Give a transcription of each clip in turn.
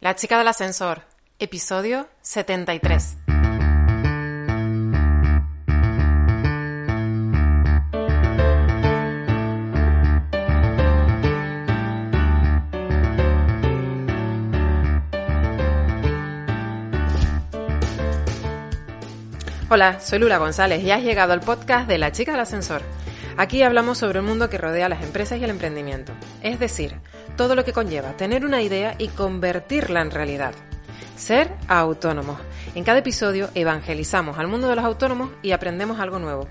La chica del ascensor, episodio 73. Hola, soy Lula González y has llegado al podcast de La chica del ascensor. Aquí hablamos sobre el mundo que rodea a las empresas y el emprendimiento, es decir, todo lo que conlleva tener una idea y convertirla en realidad. Ser autónomos. En cada episodio evangelizamos al mundo de los autónomos y aprendemos algo nuevo.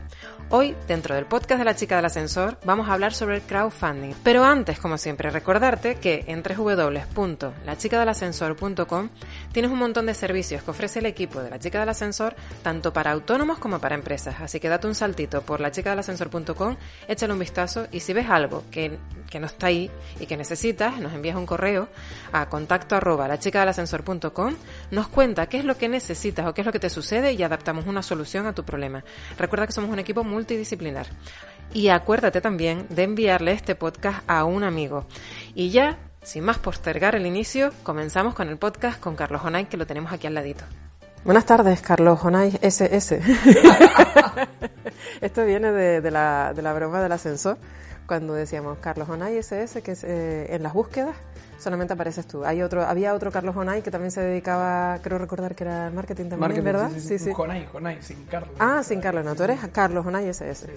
Hoy, dentro del podcast de la chica del ascensor, vamos a hablar sobre el crowdfunding. Pero antes, como siempre, recordarte que en www.lachicadelascensor.com tienes un montón de servicios que ofrece el equipo de la chica del ascensor, tanto para autónomos como para empresas. Así que date un saltito por lachicadelascensor.com, échale un vistazo y si ves algo que, que no está ahí y que necesitas, nos envías un correo a contacto arroba lachicadelascensor.com, nos cuenta qué es lo que necesitas o qué es lo que te sucede y adaptamos una solución a tu problema. Recuerda que somos un equipo muy multidisciplinar. Y acuérdate también de enviarle este podcast a un amigo. Y ya, sin más postergar el inicio, comenzamos con el podcast con Carlos Onay, que lo tenemos aquí al ladito. Buenas tardes, Carlos Onay SS. Esto viene de, la, de la broma del ascensor, cuando decíamos Carlos Onay SS, que es eh, en las búsquedas solamente apareces tú. Hay otro, había otro Carlos Jonay que también se dedicaba, creo recordar que era marketing también, ¿verdad? Sí, sí, Jonay, Jonay, sin Carlos. Ah, sin Carlos, no, tú eres Carlos Jonay SS.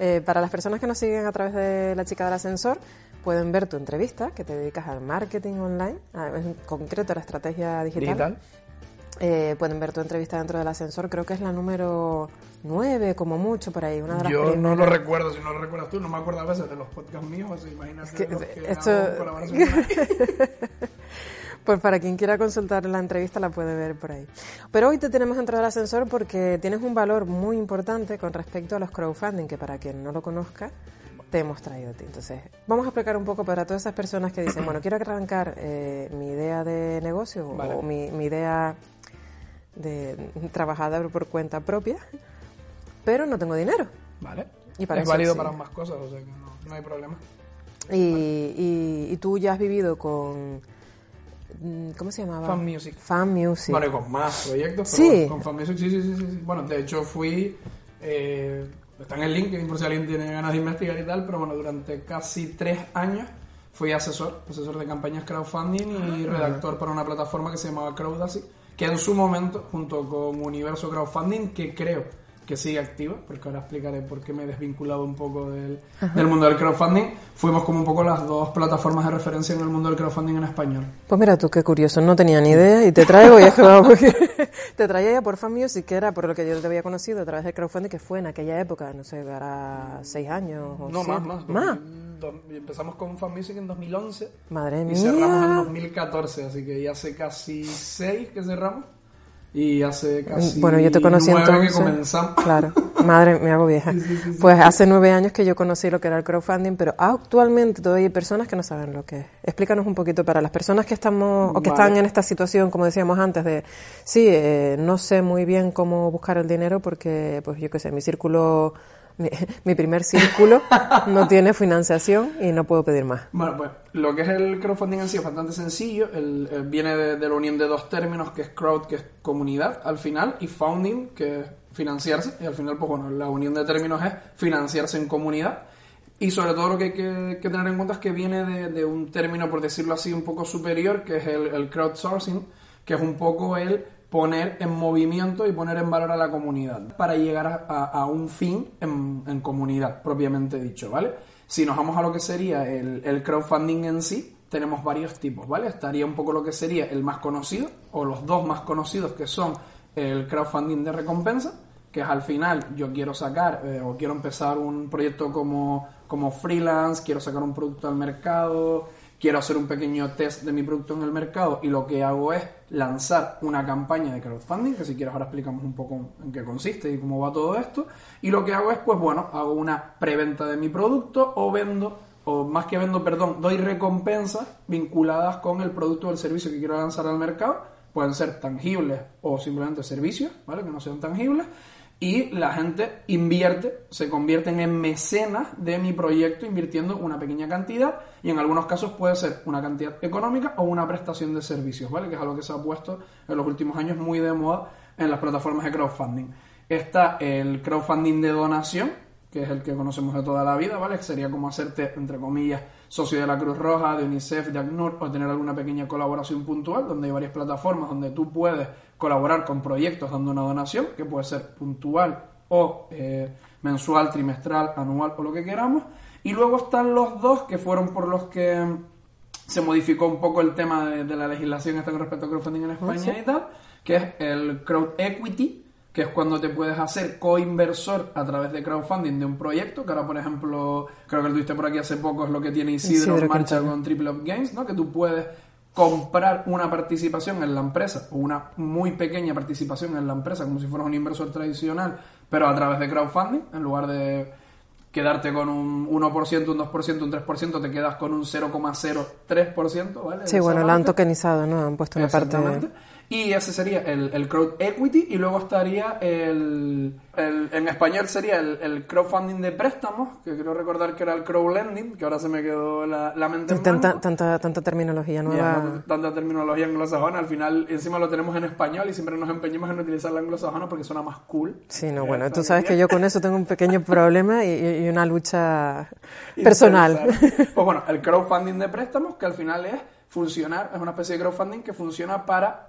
Eh, para las personas que nos siguen a través de La Chica del Ascensor, pueden ver tu entrevista que te dedicas al marketing online, en concreto a la estrategia digital. digital. Eh, pueden ver tu entrevista dentro del ascensor, creo que es la número 9, como mucho, por ahí. Una de las Yo no lo recuerdo, si no lo recuerdas tú, no me acuerdo a veces de los podcasts míos, así imagínate que, los que esto... Pues para quien quiera consultar la entrevista la puede ver por ahí. Pero hoy te tenemos dentro del ascensor porque tienes un valor muy importante con respecto a los crowdfunding, que para quien no lo conozca, te hemos traído a ti. Entonces, vamos a explicar un poco para todas esas personas que dicen, bueno, quiero arrancar eh, mi idea de negocio o mi, mi idea de trabajador por cuenta propia, pero no tengo dinero. Vale. Y para es válido para ambas cosas, o sea que no, hay problema. Y, y, tú ya has vivido con... Mm, ¿Cómo se llamaba? Fan Music. Fan Music. Bueno, con más proyectos, pero sí. con Fan Music sí, sí, sí, sí. Bueno, de hecho fui... Eh, está en el link, por si alguien tiene ganas de investigar y tal, pero bueno, durante casi tres años fui asesor, asesor de campañas crowdfunding y ah. redactor para una plataforma que se llamaba Crowdacy que en su momento, junto con Universo Crowdfunding, que creo que sigue activa, porque ahora explicaré por qué me he desvinculado un poco del, mundo del crowdfunding, fuimos como un poco las dos plataformas de referencia en el mundo del crowdfunding en español. Pues mira tú, qué curioso, no tenía ni idea y te traigo, y es que te traía ya por Fan Music, que era por lo que yo te había conocido a través del crowdfunding, que fue en aquella época, no sé, era seis años o No, más, más. ¿Más? Empezamos con Fan Music en 2011. Madre mía. Y cerramos en 2014, así que ya hace casi seis que cerramos. Y hace casi bueno, yo te conocí nueve que comenzamos. Claro, madre, me hago vieja. pues hace nueve años que yo conocí lo que era el crowdfunding, pero actualmente todavía hay personas que no saben lo que es. Explícanos un poquito para las personas que estamos o que están en esta situación, como decíamos antes, de sí, eh, no sé muy bien cómo buscar el dinero porque, pues yo qué sé, mi círculo mi, primer círculo no tiene financiación y no puedo pedir más. Bueno, pues lo que es el crowdfunding en sí es bastante sencillo. El, viene de, la unión de dos términos, que es crowd, que es comunidad al final, y founding, que es financiarse. Y al final, pues bueno, la unión de términos es financiarse en comunidad. Y sobre todo lo que hay que, tener en cuenta es que viene de, un término, por decirlo así, un poco superior, que es el crowdsourcing, que es un poco el poner en movimiento y poner en valor a la comunidad para llegar a, un fin en, comunidad, propiamente dicho, ¿vale? Si nos vamos a lo que sería el, crowdfunding en sí, tenemos varios tipos, ¿vale? Estaría un poco lo que sería el más conocido, o los dos más conocidos, que son el crowdfunding de recompensa, que es al final yo quiero sacar eh, o quiero empezar un proyecto como, como freelance, quiero sacar un producto al mercado, quiero hacer un pequeño test de mi producto en el mercado y lo que hago es lanzar una campaña de crowdfunding, que si quieres ahora explicamos un poco en qué consiste y cómo va todo esto. Y lo que hago es, pues bueno, hago una preventa de mi producto o vendo, o más que vendo, perdón, doy recompensas vinculadas con el producto o el servicio que quiero lanzar al mercado. Pueden ser tangibles o simplemente servicios, ¿vale? Que no sean tangibles. Y la gente invierte, se convierten en mecenas de mi proyecto invirtiendo una pequeña cantidad y en algunos casos puede ser una cantidad económica o una prestación de servicios, ¿vale? Que es algo que se ha puesto en los últimos años muy de moda en las plataformas de crowdfunding. Está el crowdfunding de donación, que es el que conocemos de toda la vida, ¿vale? Que sería como hacerte, entre comillas, socio de la Cruz Roja, de UNICEF, de ACNUR, o tener alguna pequeña colaboración puntual, donde hay varias plataformas donde tú puedes colaborar con proyectos dando una donación, que puede ser puntual o eh, mensual, trimestral, anual o lo que queramos. Y luego están los dos que fueron por los que se modificó un poco el tema de, la legislación esta con respecto a crowdfunding en España y tal, que es el crowd equity, que es cuando te puedes hacer coinversor a través de crowdfunding de un proyecto, que ahora, por ejemplo, creo que lo tuviste por aquí hace poco, es lo que tiene Isidro, en marcha con Triple Up Games, ¿no? Que tú puedes comprar una participación en la empresa, o una muy pequeña participación en la empresa, como si fueras un inversor tradicional, pero a través de crowdfunding, en lugar de quedarte con un 1%, un 2%, un 3%, te quedas con un 0,03%, ¿vale? Sí, bueno, lo han tokenizado, ¿no? Han puesto una parte... Y ese sería el, el crowd equity y luego estaría el, en español sería el, crowdfunding de préstamos, que quiero recordar que era el crowd lending, que ahora se me quedó la, mente en tanta, tanta, tanta terminología nueva. tanta, terminología anglosajona, al final encima lo tenemos en español y siempre nos empeñamos en utilizar la anglosajona porque suena más cool. Sí, no, bueno, tú sabes que yo con eso tengo un pequeño problema y, y una lucha personal. Pues bueno, el crowdfunding de préstamos, que al final es funcionar, es una especie de crowdfunding que funciona para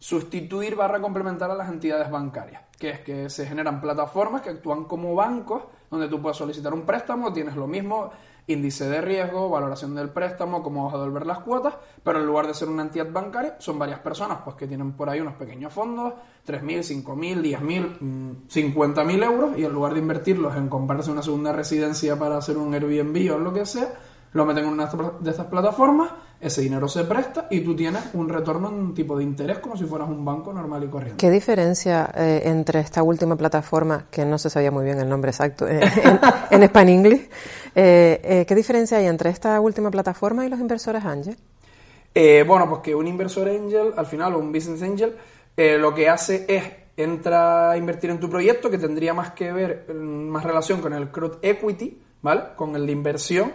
sustituir barra complementar a las entidades bancarias, que es que se generan plataformas que actúan como bancos, donde tú puedes solicitar un préstamo, tienes lo mismo, índice de riesgo, valoración del préstamo, cómo vas a devolver las cuotas, pero en lugar de ser una entidad bancaria, son varias personas pues que tienen por ahí unos pequeños fondos, 3.000, 5.000, 10.000, 50.000 euros, y en lugar de invertirlos en comprarse una segunda residencia para hacer un Airbnb o lo que sea, lo meten en una de estas plataformas, ese dinero se presta y tú tienes un retorno en un tipo de interés como si fueras un banco normal y corriente. ¿Qué diferencia eh, entre esta última plataforma, que no se sabía muy bien el nombre exacto eh, en, en English, eh, qué diferencia hay entre esta última plataforma y los inversores Angel? bueno, pues que un inversor angel, al final, o un business angel, lo que hace es entra a invertir en tu proyecto que tendría más que ver, mm, más relación con el crowd equity, ¿vale? Con el de inversión.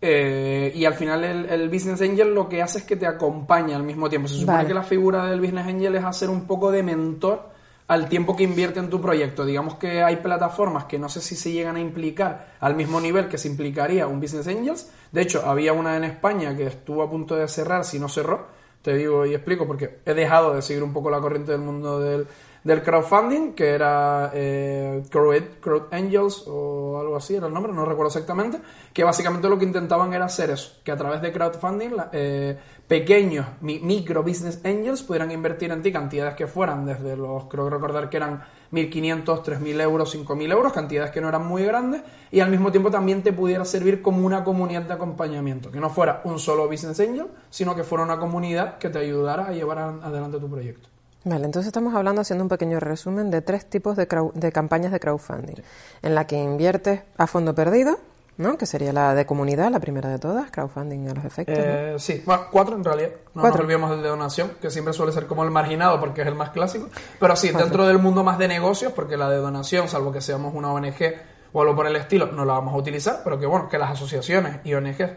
Eh, y al final el, Business Angel lo que hace es que te acompaña al mismo tiempo. Se supone que la figura del Business Angel es hacer un poco de mentor al tiempo que invierte en tu proyecto. Digamos que hay plataformas que no sé si se llegan a implicar al mismo nivel que se implicaría un Business Angels. De hecho, había una en España que estuvo a punto de cerrar, si no cerró. Te digo y explico porque he dejado de seguir un poco la corriente del mundo del, del crowdfunding, que era eh, Crowd, Angels o algo así, era el nombre, no recuerdo exactamente, que básicamente lo que intentaban era hacer eso, que a través de crowdfunding eh, pequeños micro business angels pudieran invertir en ti cantidades que fueran desde los, creo recordar que eran 1.500, 3.000 euros, 5.000 euros, cantidades que no eran muy grandes, y al mismo tiempo también te pudiera servir como una comunidad de acompañamiento, que no fuera un solo business angel, sino que fuera una comunidad que te ayudara a llevar adelante tu proyecto. Vale, entonces estamos hablando, haciendo un pequeño resumen, de tres tipos de, de campañas de crowdfunding. En la que inviertes a fondo perdido, ¿no? Que sería la de comunidad, la primera de todas, crowdfunding a los efectos. Eh, sí, bueno, cuatro en realidad. No ¿Cuatro? nos olvidemos del de donación, que siempre suele ser como el marginado porque es el más clásico. Pero sí, dentro del mundo más de negocios, porque la de donación, salvo que seamos una ONG o algo por el estilo, no la vamos a utilizar, pero que bueno, que las asociaciones y ONGs,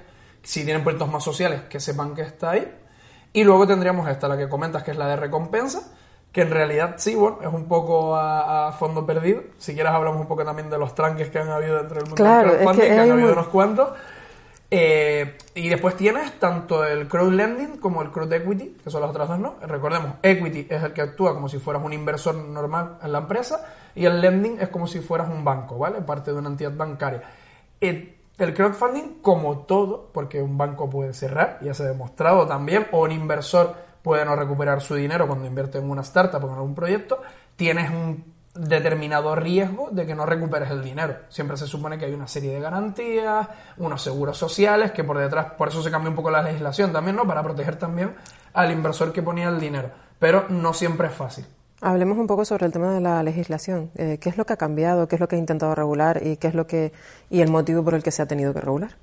si tienen proyectos más sociales, que sepan que está ahí. Y luego tendríamos esta, la que comentas, que es la de recompensa, que en realidad sí, bueno, es un poco a, fondo perdido. Si quieres hablamos un poco también de los tranques que han habido dentro del mundo claro, del crowdfunding, que, han habido unos cuantos. Eh, y después tienes tanto el crowd lending como el crowd equity, que son las otras dos, ¿no? Recordemos, equity es el que actúa como si fueras un inversor normal en la empresa y el lending es como si fueras un banco, ¿vale? Parte de una entidad bancaria. El, el crowdfunding, como todo, porque un banco puede cerrar, ya se ha demostrado también, o un inversor puede no recuperar su dinero cuando invierte en una startup o en algún proyecto, tienes un determinado riesgo de que no recuperes el dinero. Siempre se supone que hay una serie de garantías, unos seguros sociales, que por detrás, por eso se cambia un poco la legislación también, ¿no? Para proteger también al inversor que ponía el dinero. Pero no siempre es fácil. Hablemos un poco sobre el tema de la legislación. Eh, ¿Qué es lo que ha cambiado? ¿Qué es lo que ha intentado regular? ¿Y qué es lo que y el motivo por el que se ha tenido que regular?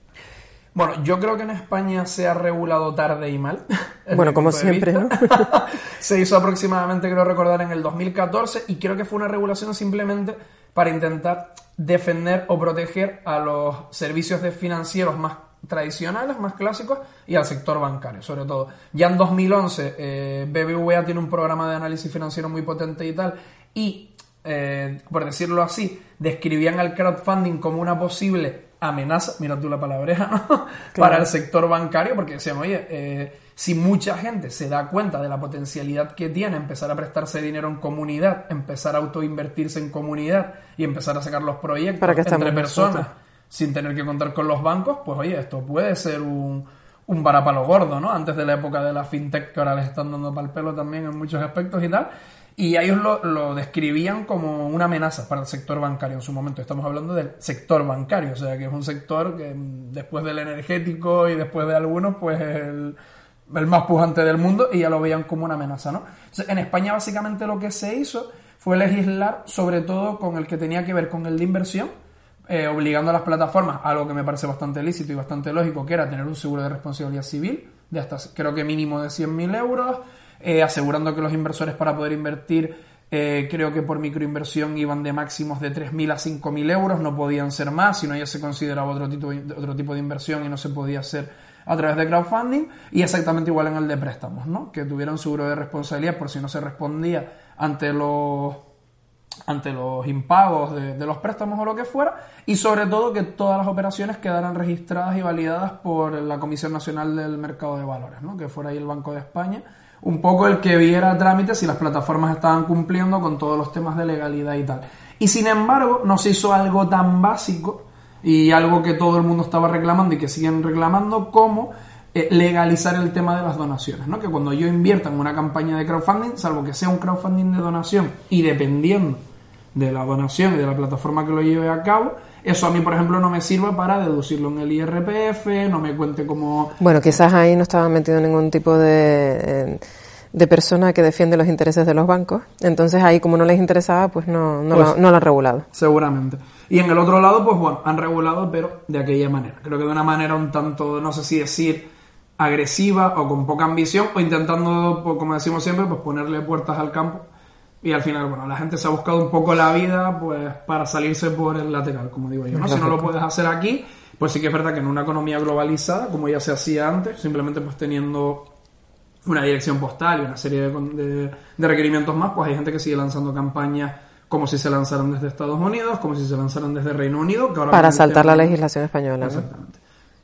Bueno, yo creo que en España se ha regulado tarde y mal. Bueno, como siempre, vista. se hizo aproximadamente, creo recordar, en el 2014 y creo que fue una regulación simplemente para intentar defender o proteger a los servicios de financieros más tradicionales, más clásicos y al sector bancario, sobre todo. Ya en 2011 eh, BBVA tiene un programa de análisis financiero muy potente y tal y, eh, por decirlo así, describían al crowdfunding como una posible amenaza, mira tú la palabreja, ¿no? Para el sector bancario, porque decían, oye, eh, si mucha gente se da cuenta de la potencialidad que tiene empezar a prestarse dinero en comunidad, empezar a autoinvertirse en comunidad y empezar a sacar los proyectos ¿Para entre personas nosotros? Sin tener que contar con los bancos, pues oye, esto puede ser un, un varapalo gordo, ¿no? Antes de la época de la fintech que ahora les están dando pal pelo también en muchos aspectos y tal. Y ellos lo, lo describían como una amenaza para el sector bancario en su momento. Estamos hablando del sector bancario, o sea que es un sector que mm, después del energético y después de algunos, pues es el, el más pujante del mundo y ya lo veían como una amenaza, ¿no? Entonces, en España básicamente lo que se hizo fue legislar sobre todo con el que tenía que ver con el de inversión, eh, obligando a las plataformas, algo que me parece bastante lícito y bastante lógico, que era tener un seguro de responsabilidad civil de hasta creo que mínimo de 100.000 euros, eh, asegurando que los inversores para poder invertir, eh, creo que por microinversión iban de máximos de 3.000 a 5.000 euros, no podían ser más, sino ya se consideraba otro tipo, otro tipo de inversión y no se podía hacer a través de crowdfunding, y exactamente igual en el de préstamos, ¿no? que tuvieran seguro de responsabilidad por si no se respondía ante los ante los impagos de, los préstamos o lo que fuera, y sobre todo que todas las operaciones quedaran registradas y validadas por la Comisión Nacional del Mercado de Valores, ¿no? que fuera ahí el Banco de España, un poco el que viera trámites si las plataformas estaban cumpliendo con todos los temas de legalidad y tal. Y sin embargo, no se hizo algo tan básico y algo que todo el mundo estaba reclamando y que siguen reclamando como eh, legalizar el tema de las donaciones, ¿no? Que cuando yo invierta en una campaña de crowdfunding, salvo que sea un crowdfunding de donación y dependiendo de la donación y de la plataforma que lo lleve a cabo, eso a mí, por ejemplo, no me sirva para deducirlo en el IRPF, no me cuente como... Bueno, quizás ahí no estaba metido ningún tipo de, eh, de persona que defiende los intereses de los bancos, entonces ahí como no les interesaba, pues no, no, Pues- lo, no lo han regulado. Seguramente. Y en el otro lado, pues bueno, han regulado, pero de aquella manera. Creo que de una manera un tanto, no sé si decir agresiva o con poca ambición, o intentando, pues, como decimos siempre, pues ponerle puertas al campo. Y al final, bueno, la gente se ha buscado un poco la vida, pues, para salirse por el lateral, como digo yo, ¿no? Si no lo puedes hacer aquí, pues sí que es verdad que en una economía globalizada, como ya se hacía antes, simplemente pues teniendo una dirección postal y una serie de, de- de requerimientos más, pues hay gente que sigue lanzando campañas como si se lanzaran desde Estados Unidos, como si se lanzaran desde Reino Unido. Que ahora Para saltar la legislación española. Exactamente.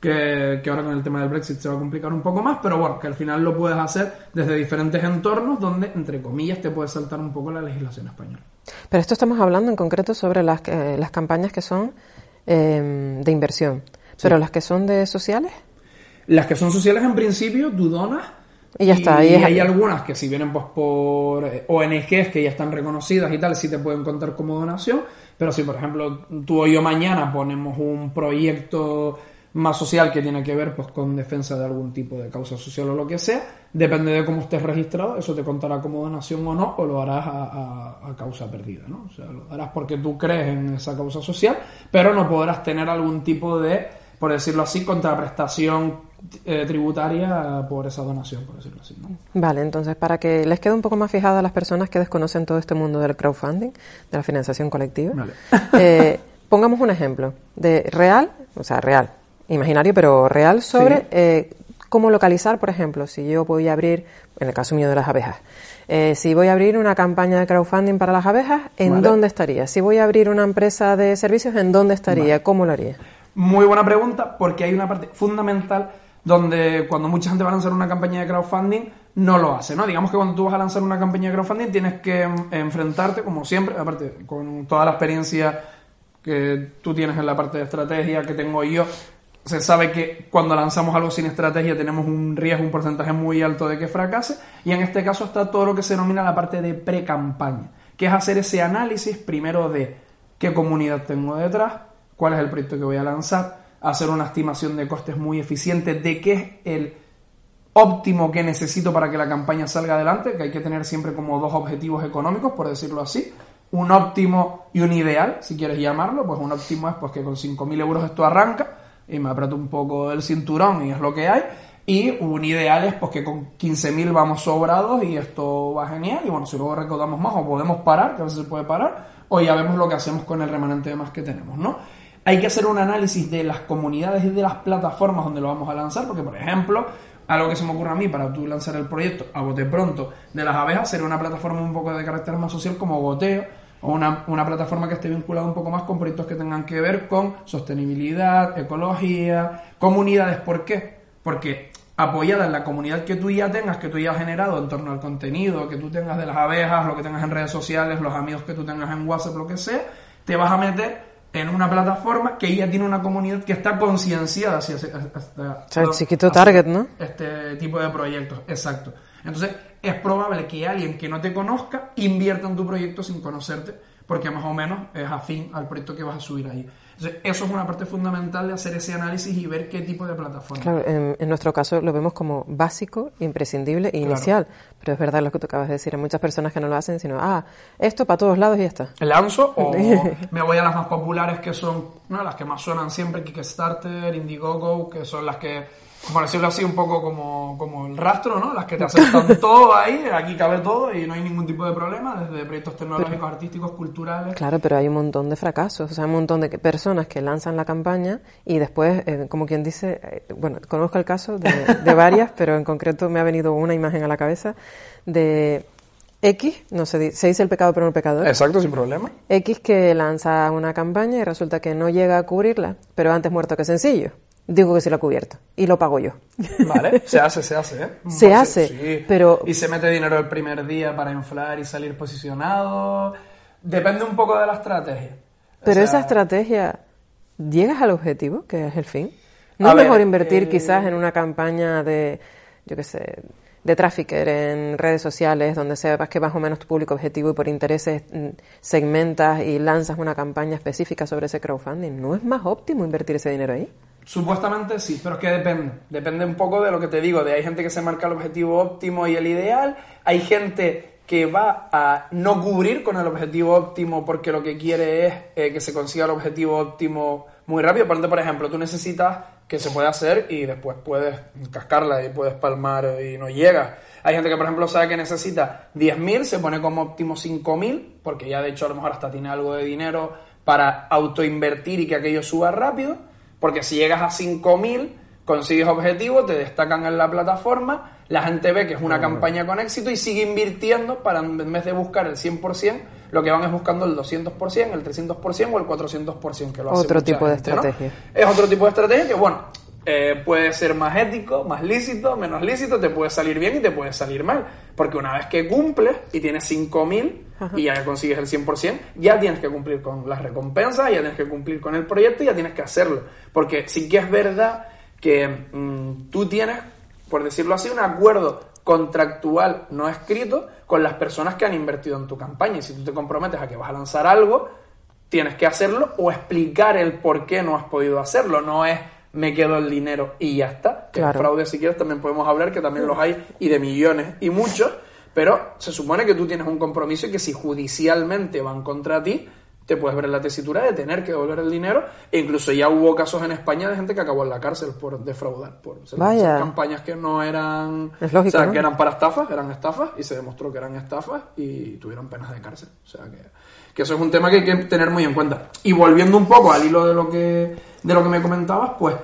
Que, que ahora con el tema del Brexit se va a complicar un poco más, pero bueno, que al final lo puedes hacer desde diferentes entornos donde, entre comillas, te puede saltar un poco la legislación española. Pero esto estamos hablando en concreto sobre las, eh, las campañas que son eh, de inversión. Pero las que son de sociales, Las que son sociales en principio, tú donas. Y ya está, Y es- hay algunas que si vienen pues por eh, ONGs que ya están reconocidas y tal, sí te pueden contar como donación. Pero si, por ejemplo, tú o yo mañana ponemos un proyecto más social que tiene que ver pues con defensa de algún tipo de causa social o lo que sea, depende de cómo estés registrado, eso te contará como donación o no, o lo harás a, a- a causa perdida, ¿no? O sea, lo harás porque tú crees en esa causa social, pero no podrás tener algún tipo de, por decirlo así, contraprestación eh, tributaria por esa donación, por decirlo así, ¿no? Vale, entonces para que les quede un poco más fijada a las personas que desconocen todo este mundo del crowdfunding, de la financiación colectiva, Vale. eh, pongamos un ejemplo de real, o sea, real, imaginario, pero real, sobre Sí. eh, cómo localizar, por ejemplo, si yo voy a abrir, en el caso mío de las abejas, eh, si voy a abrir una campaña de crowdfunding para las abejas, ¿en Vale. dónde estaría? Si voy a abrir una empresa de servicios, ¿en dónde estaría? ¿Cómo lo haría? Muy buena pregunta, porque hay una parte fundamental donde cuando mucha gente va a lanzar una campaña de crowdfunding, no lo hace, ¿no? Digamos que cuando tú vas a lanzar una campaña de crowdfunding tienes que em, enfrentarte, como siempre, aparte con toda la experiencia que tú tienes en la parte de estrategia que tengo yo, se sabe que cuando lanzamos algo sin estrategia tenemos un riesgo, un porcentaje muy alto de que fracase, y en este caso está todo lo que se denomina la parte de pre-campaña, que es hacer ese análisis primero de qué comunidad tengo detrás, cuál es el proyecto que voy a lanzar, hacer una estimación de costes muy eficiente de qué es el óptimo que necesito para que la campaña salga adelante, que hay que tener siempre como dos objetivos económicos, por decirlo así. Un óptimo y un ideal, si quieres llamarlo, pues un óptimo es pues que con 5.000 euros esto arranca, y me aprieto un poco el cinturón y es lo que hay. Y un ideal es pues que con 15.000 vamos sobrados y esto va genial. Y bueno, si luego recaudamos más o podemos parar, que a veces se puede parar, o ya vemos lo que hacemos con el remanente de más que tenemos, ¿no? Hay que hacer un análisis de las comunidades y de las plataformas donde lo vamos a lanzar, porque por ejemplo, algo que se me ocurre a mí para tú lanzar el proyecto a bote pronto de las abejas sería una plataforma un poco de carácter más social como Goteo, o una, una, plataforma que esté vinculada un poco más con proyectos que tengan que ver con sostenibilidad, ecología, comunidades. ¿Por qué? Porque apoyada en la comunidad que tú ya tengas, que tú ya has generado en torno al contenido, que tú tengas de las abejas, lo que tengas en redes sociales, los amigos que tú tengas en WhatsApp, lo que sea, te vas a meter en una plataforma que ya tiene una comunidad que está concienciada hacia, el chiquito target, ¿no? Este tipo de proyectos, exacto. Entonces, es probable que alguien que no te conozca invierta en tu proyecto sin conocerte, porque más o menos es afín al proyecto que vas a subir ahí eso es una parte fundamental de hacer ese análisis y ver qué tipo de plataforma. Claro, en, nuestro caso lo vemos como básico, imprescindible e inicial. Pero es verdad lo que tú acabas de decir. Hay muchas personas que no lo hacen, sino, ah, esto para todos lados y ya está. Lanzo o me voy a las más populares que son las que más suenan siempre, Kickstarter, Indiegogo, que son las que por decirlo así, un poco como, como el rastro, ¿no? Las que te aceptan todo ahí, aquí cabe todo y no hay ningún tipo de problema, desde proyectos tecnológicos, artísticos, culturales. Claro, pero hay un montón de fracasos, o sea, un montón de personas que lanzan la campaña y después, eh, como quien dice, eh, bueno, conozco el caso de, de varias, pero en concreto me ha venido una imagen a la cabeza de X, no se, se dice el pecado pero no el pecador. Exacto, sin problema. X que lanza una campaña y resulta que no llega a cubrirla, pero antes muerto que sencillo digo que se lo ha cubierto y lo pago yo. Vale, se hace, se hace, ¿eh? Se hace, sí. pero... Y se mete dinero el primer día para inflar y salir posicionado. Depende un poco de la estrategia. Pero esa estrategia, ¿llegas al objetivo, que es el fin? ¿No es mejor invertir eh, quizás en una campaña de, yo qué sé, de trafficker en redes sociales donde sepas que más o menos tu público objetivo y por intereses mm, segmentas y lanzas una campaña específica sobre ese crowdfunding? ¿No es más óptimo invertir ese dinero ahí? Supuestamente sí, pero es que depende. Depende un poco de lo que te digo. De hay gente que se marca el objetivo óptimo y el ideal. Hay gente que va a no cubrir con el objetivo óptimo porque lo que quiere es eh, que se consiga el objetivo óptimo muy rápido. Por por ejemplo, tú necesitas que se pueda hacer y después puedes cascarla y puedes palmar y no llega. Hay gente que, por ejemplo, sabe que necesita 10.000, se pone como óptimo 5.000, porque ya de hecho a lo mejor hasta tiene algo de dinero para autoinvertir y que aquello suba rápido porque si llegas a 5.000, consigues objetivos, te destacan en la plataforma, la gente ve que es una campaña con éxito y sigue invirtiendo para en vez de buscar el 100%, lo que van es buscando el 200%, el 300% o el 400% que lo hace Otro tipo de estrategia. Es otro tipo de estrategia que, bueno, eh, puede ser más ético, más lícito, menos lícito, te puede salir bien y te puede salir mal. Porque una vez que cumples y tienes 5.000 y ya consigues el 100%, ya tienes que cumplir con las recompensas, ya tienes que cumplir con el proyecto y ya tienes que hacerlo. Porque sí que es verdad que mm, tú tienes, por decirlo así, un acuerdo contractual no escrito con las personas que han invertido en tu campaña. Y si tú te comprometes a que vas a lanzar algo, tienes que hacerlo o explicar el por qué no has podido hacerlo. No es me quedo el dinero y ya está. Claro. fraude, si quieres, también podemos hablar, que también los hay y de millones y muchos, pero se supone que tú tienes un compromiso y que si judicialmente van contra ti, te puedes ver en la tesitura de tener que devolver el dinero. E incluso ya hubo casos en España de gente que acabó en la cárcel por defraudar, por campañas que no eran. Lógico, o sea, que eran para estafas, eran estafas, y se demostró que eran estafas y tuvieron penas de cárcel. O sea que, que eso es un tema que hay que tener muy en cuenta. Y volviendo un poco al hilo de lo que, de lo que me comentabas, pues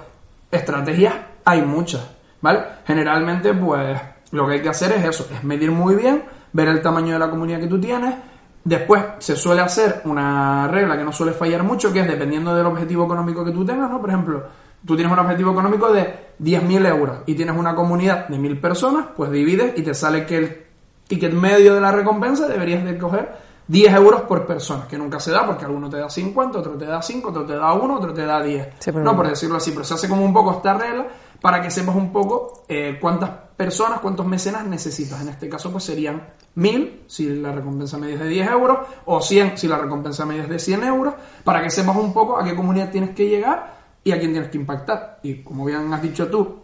estrategias hay muchas, ¿vale? Generalmente, pues lo que hay que hacer es eso, es medir muy bien, ver el tamaño de la comunidad que tú tienes. Después se suele hacer una regla que no suele fallar mucho, que es dependiendo del objetivo económico que tú tengas, ¿no? Por ejemplo, tú tienes un objetivo económico de 10.000 euros y tienes una comunidad de 1.000 personas, pues divides y te sale que el ticket medio de la recompensa deberías de coger 10 euros por persona, que nunca se da porque alguno te da 50, otro te da 5, otro te da 1, otro te da 10. no, por decirlo así, pero se hace como un poco esta regla para que sepas un poco eh, cuántas personas, cuántos mecenas necesitas. En este caso, pues serían 1000 si la recompensa media es de 10 euros, o 100 si la recompensa media es de 100 euros, para que sepas un poco a qué comunidad tienes que llegar y a quién tienes que impactar. Y como bien has dicho tú,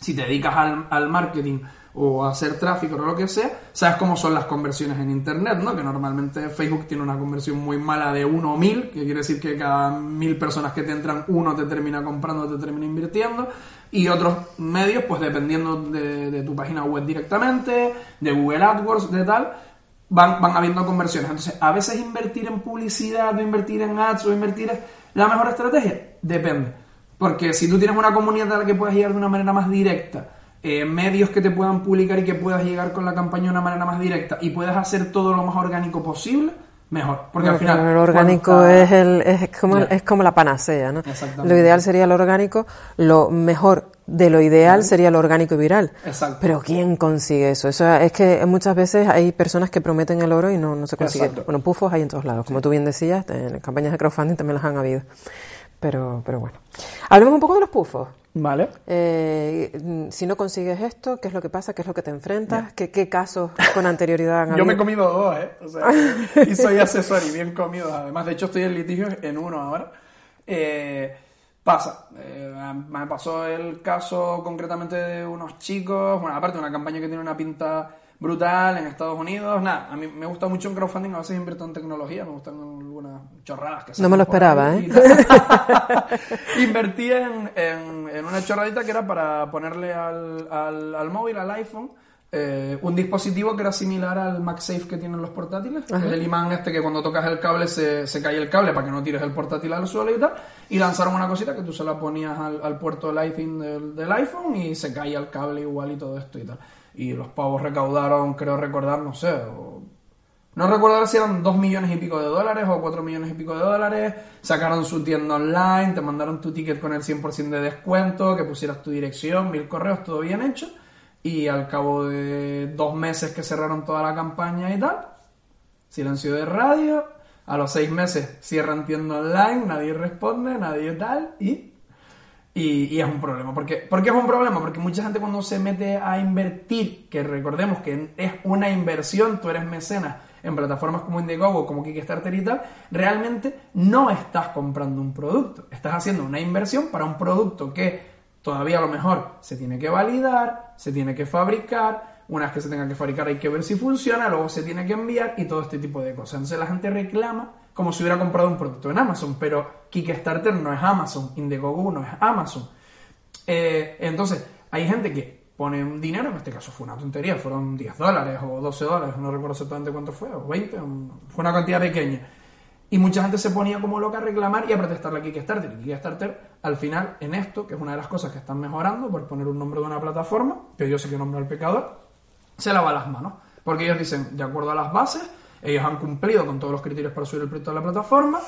si te dedicas al, al marketing o hacer tráfico o lo que sea, sabes cómo son las conversiones en Internet, ¿no? Que normalmente Facebook tiene una conversión muy mala de 1 o 1000, que quiere decir que cada mil personas que te entran, uno te termina comprando, te termina invirtiendo, y otros medios, pues dependiendo de, de tu página web directamente, de Google AdWords, de tal, van, van habiendo conversiones. Entonces, a veces invertir en publicidad, o invertir en ads, o invertir es la mejor estrategia, depende. Porque si tú tienes una comunidad a la que puedes llegar de una manera más directa, eh, medios que te puedan publicar y que puedas llegar con la campaña de una manera más directa y puedas hacer todo lo más orgánico posible, mejor. Porque al final. El orgánico es, el, es, como, es como la panacea, ¿no? Lo ideal sería lo orgánico, lo mejor de lo ideal sería lo orgánico y viral. Exacto. Pero ¿quién consigue eso? Eso es que muchas veces hay personas que prometen el oro y no, no se consigue. Bueno, pufos hay en todos lados. Como tú bien decías, en campañas de crowdfunding también los han habido. Pero, pero bueno. Hablemos un poco de los pufos. Vale. Eh, si no consigues esto, ¿qué es lo que pasa? ¿Qué es lo que te enfrentas? ¿Qué, ¿Qué, casos con anterioridad han Yo me he comido dos, ¿eh? O sea, y soy asesor y bien comido. Además, de hecho, estoy en litigio en uno ahora. Eh, pasa. Eh, me pasó el caso concretamente de unos chicos, bueno, aparte una campaña que tiene una pinta brutal en Estados Unidos. Nada, a mí me gusta mucho en crowdfunding, a veces invierto en tecnología, me gustan algunas chorradas que No me lo esperaba, ¿eh? Invertí en, en, una chorradita que era para ponerle al, al, al móvil, al iPhone, eh, un dispositivo que era similar al MagSafe que tienen los portátiles, el imán este que cuando tocas el cable se, se, cae el cable para que no tires el portátil al suelo y tal, y lanzaron una cosita que tú se la ponías al, al puerto Lightning del, del, iPhone y se caía el cable igual y todo esto y tal. Y los pavos recaudaron, creo recordar, no sé, no recuerdo si eran 2 millones y pico de dólares o 4 millones y pico de dólares. Sacaron su tienda online, te mandaron tu ticket con el 100% de descuento, que pusieras tu dirección, mil correos, todo bien hecho y al cabo de dos meses que cerraron toda la campaña y tal, silencio de radio, a los seis meses cierran tienda online, nadie responde, nadie tal, y, y, es un problema. ¿Por qué? ¿Por qué es un problema? Porque mucha gente cuando se mete a invertir, que recordemos que es una inversión, tú eres mecenas en plataformas como Indiegogo, como Kickstarter y tal, realmente no estás comprando un producto, estás haciendo una inversión para un producto que Todavía a lo mejor se tiene que validar, se tiene que fabricar, una vez que se tenga que fabricar hay que ver si funciona, luego se tiene que enviar y todo este tipo de cosas. Entonces la gente reclama como si hubiera comprado un producto en Amazon, pero Kickstarter no es Amazon, Indiegogo no es Amazon. Eh, entonces hay gente que pone un dinero, en este caso fue una tontería, fueron 10 dólares o 12 dólares, no recuerdo exactamente cuánto fue, o 20, fue una cantidad pequeña. Y mucha gente se ponía como loca a reclamar y a protestarle a Kickstarter. Y Kickstarter, al final, en esto, que es una de las cosas que están mejorando, por poner un nombre de una plataforma, que yo sé que nombra al pecador, se lava las manos. Porque ellos dicen, de acuerdo a las bases, ellos han cumplido con todos los criterios para subir el proyecto a la plataforma,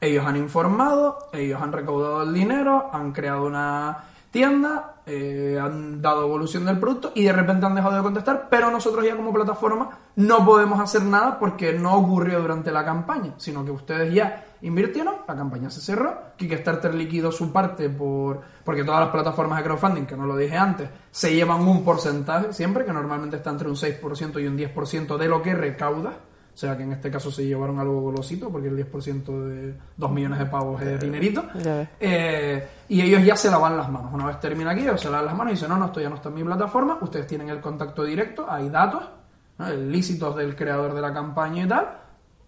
ellos han informado, ellos han recaudado el dinero, han creado una tienda, eh, han dado evolución del producto y de repente han dejado de contestar, pero nosotros ya como plataforma no podemos hacer nada porque no ocurrió durante la campaña, sino que ustedes ya invirtieron, la campaña se cerró, Kickstarter liquidó su parte por porque todas las plataformas de crowdfunding, que no lo dije antes, se llevan un porcentaje siempre, que normalmente está entre un 6% y un 10% de lo que recauda o sea que en este caso se llevaron algo golosito, porque el 10% de 2 millones de pavos es dinerito. Eh, y ellos ya se lavan las manos. Una vez termina aquí, ellos se lavan las manos y dicen, no, no, esto ya no está en mi plataforma. Ustedes tienen el contacto directo, hay datos, ¿no? ilícitos del creador de la campaña y tal.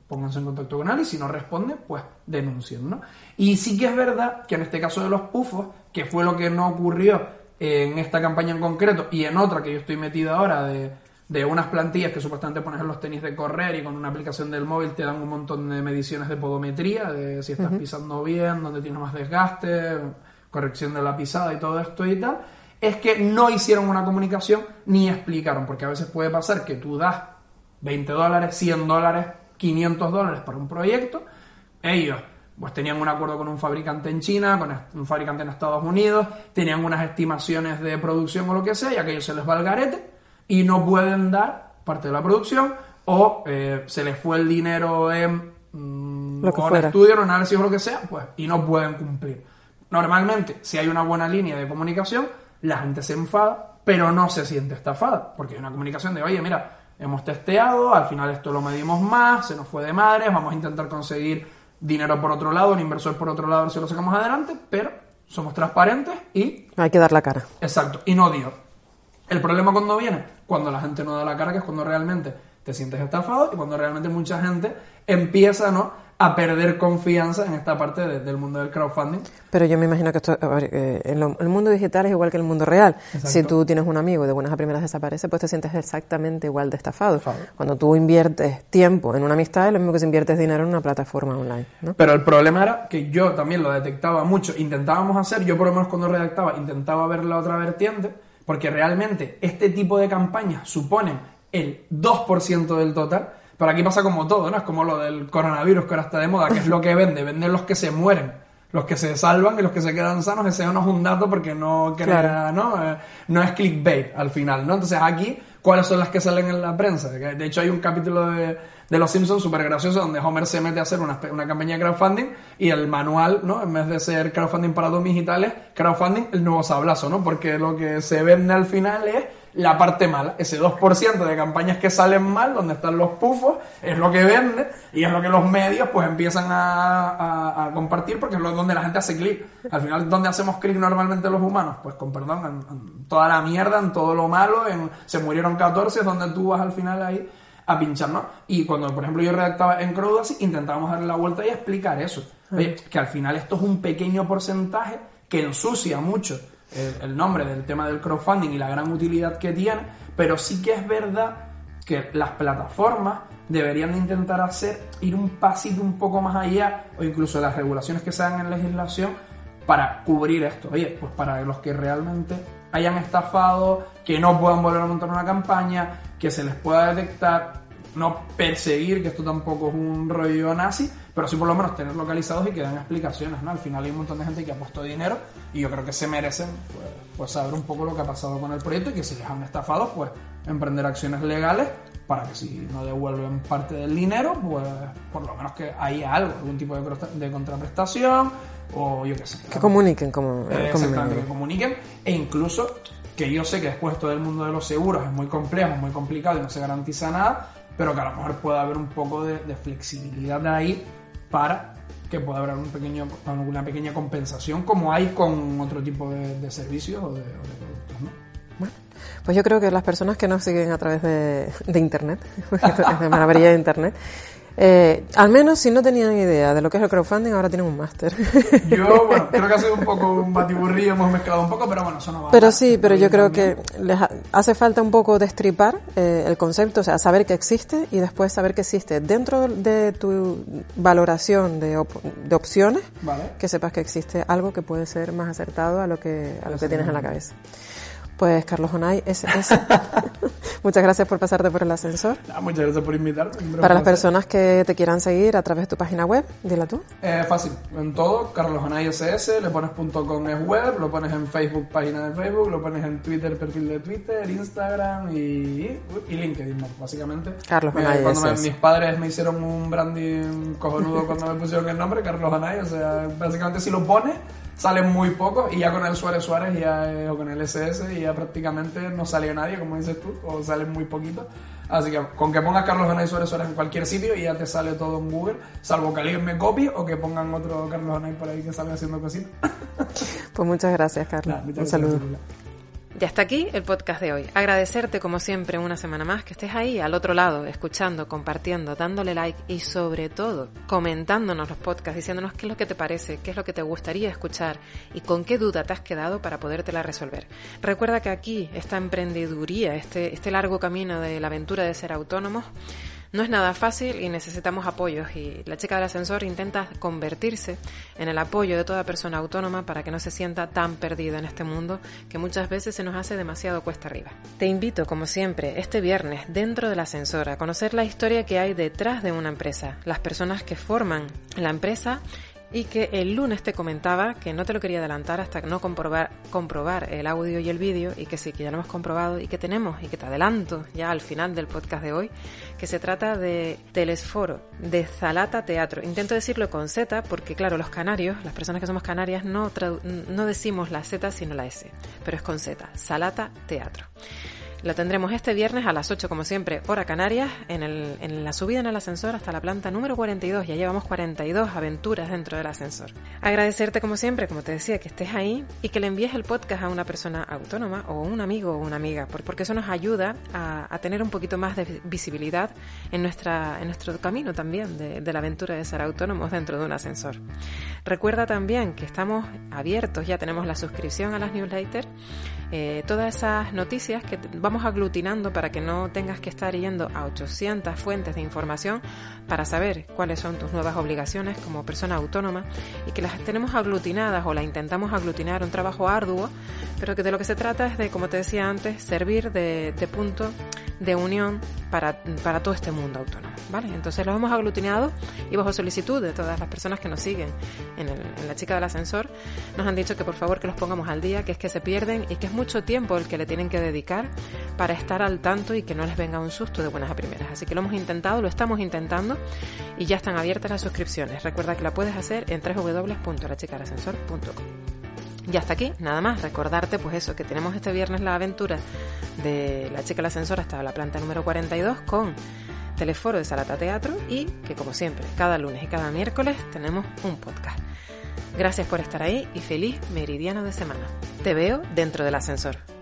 Pónganse en contacto con él y si no responde, pues denuncien, ¿no? Y sí que es verdad que en este caso de los pufos, que fue lo que no ocurrió en esta campaña en concreto y en otra que yo estoy metido ahora de de unas plantillas que supuestamente pones en los tenis de correr y con una aplicación del móvil te dan un montón de mediciones de podometría, de si estás pisando bien, dónde tienes más desgaste, corrección de la pisada y todo esto y tal, es que no hicieron una comunicación ni explicaron, porque a veces puede pasar que tú das 20 dólares, 100 dólares, 500 dólares para un proyecto, ellos pues tenían un acuerdo con un fabricante en China, con un fabricante en Estados Unidos, tenían unas estimaciones de producción o lo que sea, y aquello se les va al garete, y no pueden dar parte de la producción o eh, se les fue el dinero en mm, lo estudio, en análisis o lo que sea, pues, y no pueden cumplir. Normalmente, si hay una buena línea de comunicación, la gente se enfada, pero no se siente estafada, porque hay una comunicación de, oye, mira, hemos testeado, al final esto lo medimos más, se nos fue de madres, vamos a intentar conseguir dinero por otro lado, un inversor por otro lado, si lo sacamos adelante, pero somos transparentes y... Hay que dar la cara. Exacto, y no dio. El problema cuando viene, cuando la gente no da la cara, que es cuando realmente te sientes estafado y cuando realmente mucha gente empieza, ¿no? a perder confianza en esta parte del mundo del crowdfunding. Pero yo me imagino que esto, eh, el mundo digital es igual que el mundo real. Si tú tienes un amigo y de buenas a primeras desaparece, pues te sientes exactamente igual de estafado. Cuando tú inviertes tiempo en una amistad, es lo mismo que si inviertes dinero en una plataforma online. ¿no? Pero el problema era que yo también lo detectaba mucho. Intentábamos hacer, yo por lo menos cuando redactaba, intentaba ver la otra vertiente, porque realmente este tipo de campañas suponen el 2% del total pero aquí pasa como todo, ¿no? Es como lo del coronavirus que ahora está de moda, que es lo que vende, venden los que se mueren. Los que se salvan y los que se quedan sanos, ese no es un dato porque no crea, ¿no? Eh, no es clickbait al final, ¿no? Entonces aquí, ¿cuáles son las que salen en la prensa? De hecho hay un capítulo de, de Los Simpsons súper gracioso donde Homer se mete a hacer una, una, campaña de crowdfunding y el manual, ¿no? En vez de ser crowdfunding para dos digitales, crowdfunding el nuevo sablazo, ¿no? Porque lo que se vende al final es la parte mala, ese 2% de campañas que salen mal, donde están los pufos, es lo que vende y es lo que los medios pues empiezan a, compartir porque es lo donde la gente hace clic. Al final, ¿dónde hacemos clic normalmente los humanos? Pues con perdón, en, toda la mierda, en todo lo malo, en se murieron 14, es donde tú vas al final ahí a pinchar, ¿no? Y cuando, por ejemplo, yo redactaba en Crowdasy, intentábamos darle la vuelta y explicar eso. Oye, que al final esto es un pequeño porcentaje que ensucia mucho el, nombre del tema del crowdfunding y la gran utilidad que tiene, pero sí que es verdad que las plataformas deberían de intentar hacer ir un pasito un poco más allá o incluso las regulaciones que se hagan en legislación para cubrir esto. Oye, pues para los que realmente hayan estafado, que no puedan volver a montar una campaña, que se les pueda detectar, no perseguir, que esto tampoco es un rollo nazi, pero sí por lo menos tener localizados y que den explicaciones, ¿no? Al final hay un montón de gente que ha puesto dinero y yo creo que se merecen pues, pues, saber un poco lo que ha pasado con el proyecto y que si les han estafado, pues emprender acciones legales para que si no devuelven parte del dinero, pues por lo menos que haya algo, algún tipo de, contraprestación o yo qué sé. Que comuniquen como... Exactamente, que comuniquen e incluso que yo sé que después todo el mundo de los seguros es muy complejo, muy complicado y no se garantiza nada, pero que a lo mejor pueda haber un poco de, flexibilidad de ahí para que pueda haber un pequeño, una pequeña compensación como hay con otro tipo de, servicios o de, productos. ¿no? Bueno, pues yo creo que las personas que nos siguen a través de, Internet, de maravilla de Internet, eh, al menos si no tenían idea de lo que es el crowdfunding, ahora tienen un máster. Yo, bueno, creo que ha sido un poco un batiburrillo, hemos mezclado un poco, pero bueno, eso no va Pero sí, pero yo creo que les hace falta un poco destripar eh, el concepto, o sea, saber que existe y después saber que existe dentro de tu valoración de, de opciones, que sepas que existe algo que puede ser más acertado a lo que, a lo que tienes en la cabeza. Pues Carlos Onay, SS. muchas gracias por pasarte por el ascensor. muchas gracias por invitarme. Para las personas que te quieran seguir a través de tu página web, dila tú. Eh, fácil, en todo, Carlos Onay SS, le pones .com es web, lo pones en Facebook, página de Facebook, lo pones en Twitter, perfil de Twitter, Instagram y, y LinkedIn, básicamente. Carlos Onay Cuando mis padres me hicieron un branding cojonudo cuando me pusieron el nombre, Carlos Onay, o sea, básicamente si lo pones salen muy pocos y ya con el Suárez Suárez ya, eh, o con el SS y ya prácticamente no salió nadie, como dices tú, o salen muy poquitos. Así que con que pongas Carlos Anay Suárez Suárez en cualquier sitio y ya te sale todo en Google, salvo que alguien me copie o que pongan otro Carlos Anay por ahí que sale haciendo cositas. Pues muchas gracias, Carlos. Un saludo. Ya está aquí el podcast de hoy. Agradecerte como siempre una semana más que estés ahí al otro lado, escuchando, compartiendo, dándole like y sobre todo comentándonos los podcasts, diciéndonos qué es lo que te parece, qué es lo que te gustaría escuchar y con qué duda te has quedado para podértela resolver. Recuerda que aquí esta emprendeduría, este, este largo camino de la aventura de ser autónomos, no es nada fácil y necesitamos apoyos y la chica del ascensor intenta convertirse en el apoyo de toda persona autónoma para que no se sienta tan perdida en este mundo que muchas veces se nos hace demasiado cuesta arriba. Te invito, como siempre, este viernes dentro del ascensor a conocer la historia que hay detrás de una empresa, las personas que forman la empresa y que el lunes te comentaba que no te lo quería adelantar hasta no comprobar, comprobar el audio y el vídeo y que sí, que ya lo hemos comprobado y que tenemos y que te adelanto ya al final del podcast de hoy, que se trata de Telesforo, de Zalata Teatro. Intento decirlo con Z porque claro, los canarios, las personas que somos canarias no, no decimos la Z sino la S, pero es con Z, Salata Teatro. Lo tendremos este viernes a las 8, como siempre, hora Canarias, en, el, en la subida en el ascensor hasta la planta número 42. Ya llevamos 42 aventuras dentro del ascensor. Agradecerte, como siempre, como te decía, que estés ahí y que le envíes el podcast a una persona autónoma o un amigo o una amiga, porque eso nos ayuda a, a tener un poquito más de visibilidad en, nuestra, en nuestro camino también de, de la aventura de ser autónomos dentro de un ascensor. Recuerda también que estamos abiertos, ya tenemos la suscripción a las newsletters, eh, todas esas noticias que vamos aglutinando para que no tengas que estar yendo a 800 fuentes de información para saber cuáles son tus nuevas obligaciones como persona autónoma y que las tenemos aglutinadas o las intentamos aglutinar, un trabajo arduo, pero que de lo que se trata es de, como te decía antes, servir de, de punto de unión para, todo este mundo autónomo, ¿vale? Entonces los hemos aglutinado y bajo solicitud de todas las personas que nos siguen en la chica del ascensor, nos han dicho que por favor que los pongamos al día, que es que se pierden y que es mucho tiempo el que le tienen que dedicar para estar al tanto y que no les venga un susto de buenas a primeras. Así que lo hemos intentado, lo estamos intentando y ya están abiertas las suscripciones. Recuerda que la puedes hacer en www.lachicadelascensor.com. Y hasta aquí, nada más, recordarte pues eso, que tenemos este viernes la aventura de la chica del ascensor hasta la planta número 42 con Teleforo de Salata Teatro y que como siempre, cada lunes y cada miércoles tenemos un podcast. Gracias por estar ahí y feliz meridiano de semana. Te veo dentro del ascensor.